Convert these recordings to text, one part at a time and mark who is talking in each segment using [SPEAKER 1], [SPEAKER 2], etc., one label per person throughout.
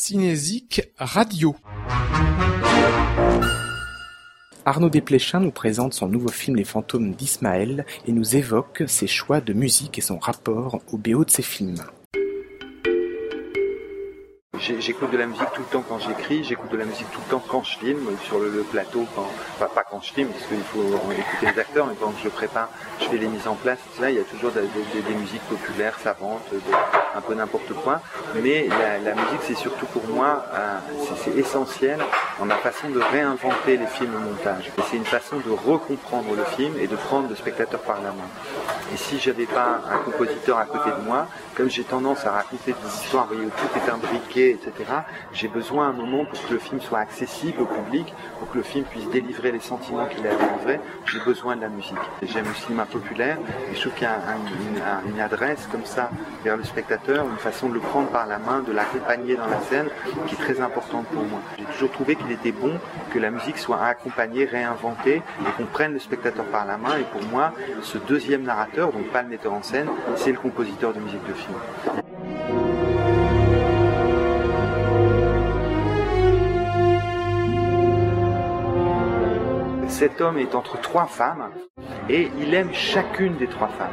[SPEAKER 1] Cinésique Radio. Arnaud Desplechin nous présente son nouveau film Les fantômes d'Ismaël et nous évoque ses choix de musique et son rapport au BO de ses films.
[SPEAKER 2] J'écoute de la musique tout le temps quand j'écris, j'écoute de la musique tout le temps quand je filme, sur le, plateau, enfin pas quand je filme, parce qu'il faut écouter les acteurs, mais quand je prépare, je fais les mises en place, il y a toujours des, musiques populaires, savantes, un peu n'importe quoi. Mais la, musique, c'est surtout pour moi, c'est essentiel dans ma façon de réinventer les films au montage. c'est une façon de recomprendre le film et de prendre le spectateur par la main. Et si j'avais pas un compositeur à côté de moi, comme j'ai tendance à raconter des histoires où tout est imbriqué, etc., j'ai besoin un moment pour que le film soit accessible au public, pour que le film puisse délivrer les sentiments qu'il a délivrés, j'ai besoin de la musique. J'aime le cinéma populaire et je trouve qu'il y a une, adresse comme ça vers le spectateur, une façon de le prendre par la main, de l'accompagner dans la scène qui est très importante pour moi. J'ai toujours trouvé qu'il était bon que la musique soit accompagnée, réinventée et qu'on prenne le spectateur par la main. Et pour moi, ce deuxième narrateur, donc pas le metteur en scène, c'est le compositeur de musique de film. Cet homme est entre trois femmes et il aime chacune des trois femmes.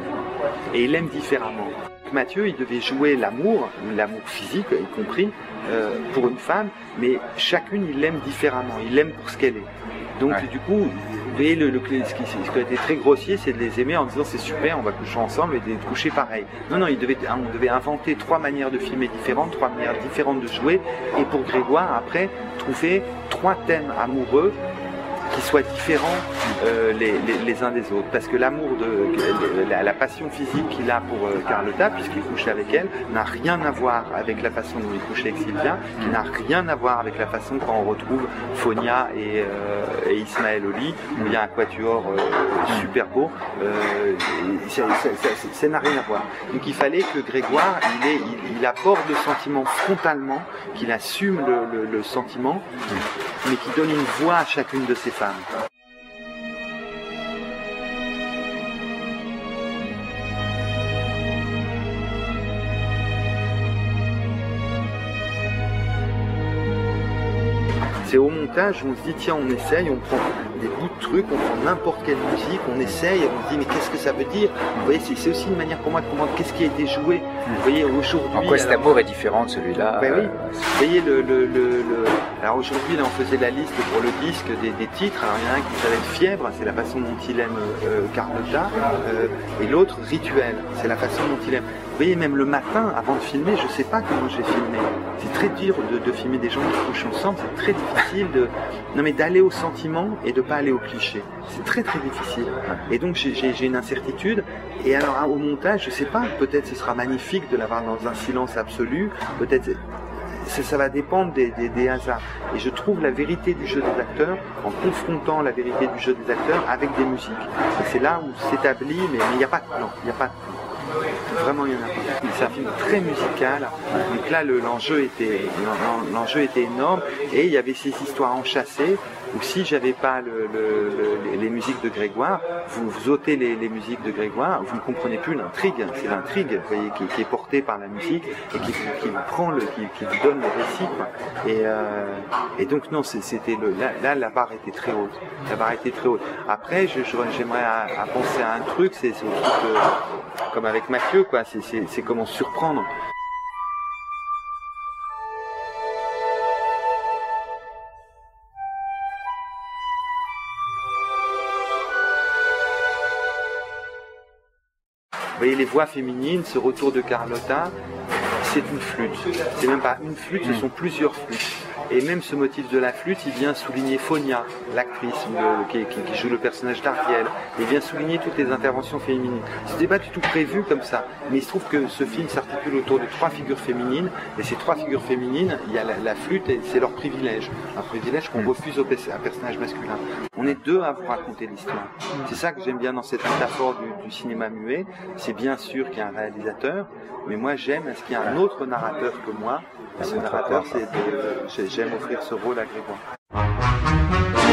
[SPEAKER 2] Et il aime différemment. Mathieu, il devait jouer l'amour, l'amour physique y compris, euh, pour une femme, mais chacune, il l'aime différemment, il l'aime pour ce qu'elle est. Donc du coup, voyez, le, ce, qui, ce, qui, a été très grossier, c'est de les aimer en disant c'est super, on va coucher ensemble et de coucher pareil. Non, non, il devait, on devait inventer trois manières de filmer différentes, trois manières différentes de jouer, et pour Grégoire, après, trouver trois thèmes amoureux qui soient différents euh, les, uns des autres. Parce que l'amour de la, passion physique qu'il a pour euh, Carlotta, puisqu'il couche avec elle, n'a rien à voir avec la façon dont il couche avec Sylvia, n'a rien à voir avec la façon quand on retrouve Fonia et, euh, Ismaël Oli, où il y a un quatuor super beau. ça n'a rien à voir. Donc il fallait que Grégoire, il, il, aborde le sentiment frontalement, qu'il assume le, le sentiment, mais qui donne une voix à chacune de ses C'est au montage on se dit tiens on essaye, on prend des bouts de trucs, on prend n'importe quelle musique, on essaye, on se dit mais qu'est-ce que ça veut dire Vous voyez, c'est aussi une manière pour moi de comprendre qu'est-ce qui a été joué. Vous voyez, aujourd'hui.
[SPEAKER 3] En quoi cet amour est différent de celui-là
[SPEAKER 2] ben oui. Euh, Vous voyez, le, le, le, alors aujourd'hui, là, on faisait la liste pour le disque des, des titres. Alors il y en a un qui s'appelle Fièvre, c'est la façon dont il aime euh, Carlotta, euh, et l'autre Rituel, c'est la façon dont il aime. Vous voyez, même le matin, avant de filmer, je ne sais pas comment je vais filmer. C'est très dur de, de, filmer des gens qui couchent ensemble, c'est très difficile de, non mais d'aller au sentiment et de pas aller au cliché. C'est très très difficile. Et donc j'ai une incertitude. Et alors au montage, je sais pas, peut-être ce sera magnifique de l'avoir dans un silence absolu, peut-être ça, va dépendre des, des, hasards. Et je trouve la vérité du jeu des acteurs en confrontant la vérité du jeu des acteurs avec des musiques. C'est là où s'établit, mais il n'y a pas de il n'y a pas de plan. Vraiment, il y en a. C'est un film très musical. Donc là, l'enjeu était, était énorme et il y avait ces histoires enchâssées ou si j'avais pas les musiques de Grégoire, vous, ôtez les, musiques de Grégoire, vous ne comprenez plus l'intrigue. C'est l'intrigue, qui, est portée par la musique et qui, vous prend qui, vous donne le récit. Euh, et, donc non, c'était là, la barre était très haute. La barre était très haute. Après, j'aimerais penser à un truc, c'est comme avec Mathieu, quoi. C'est comment surprendre. Vous voyez les voix féminines, ce retour de Carlotta, c'est une flûte. C'est même pas une flûte, ce sont plusieurs flûtes. Et même ce motif de la flûte, il vient souligner Fonia, l'actrice qui, joue le personnage d'Ariel. Il vient souligner toutes les interventions féminines. C'était pas du tout prévu comme ça, mais il se trouve que ce film s'articule autour de trois figures féminines. Et ces trois figures féminines, il y a la, flûte et c'est leur privilège, un privilège qu'on mm. refuse au un personnage masculin. On est deux à vous raconter l'histoire. C'est ça que j'aime bien dans cette métaphore du, cinéma muet. C'est bien sûr qu'il y a un réalisateur, mais moi j'aime est-ce qu'il y a un autre narrateur que moi. ce narrateur, c'est j'aime offrir ce rôle à Grégoire.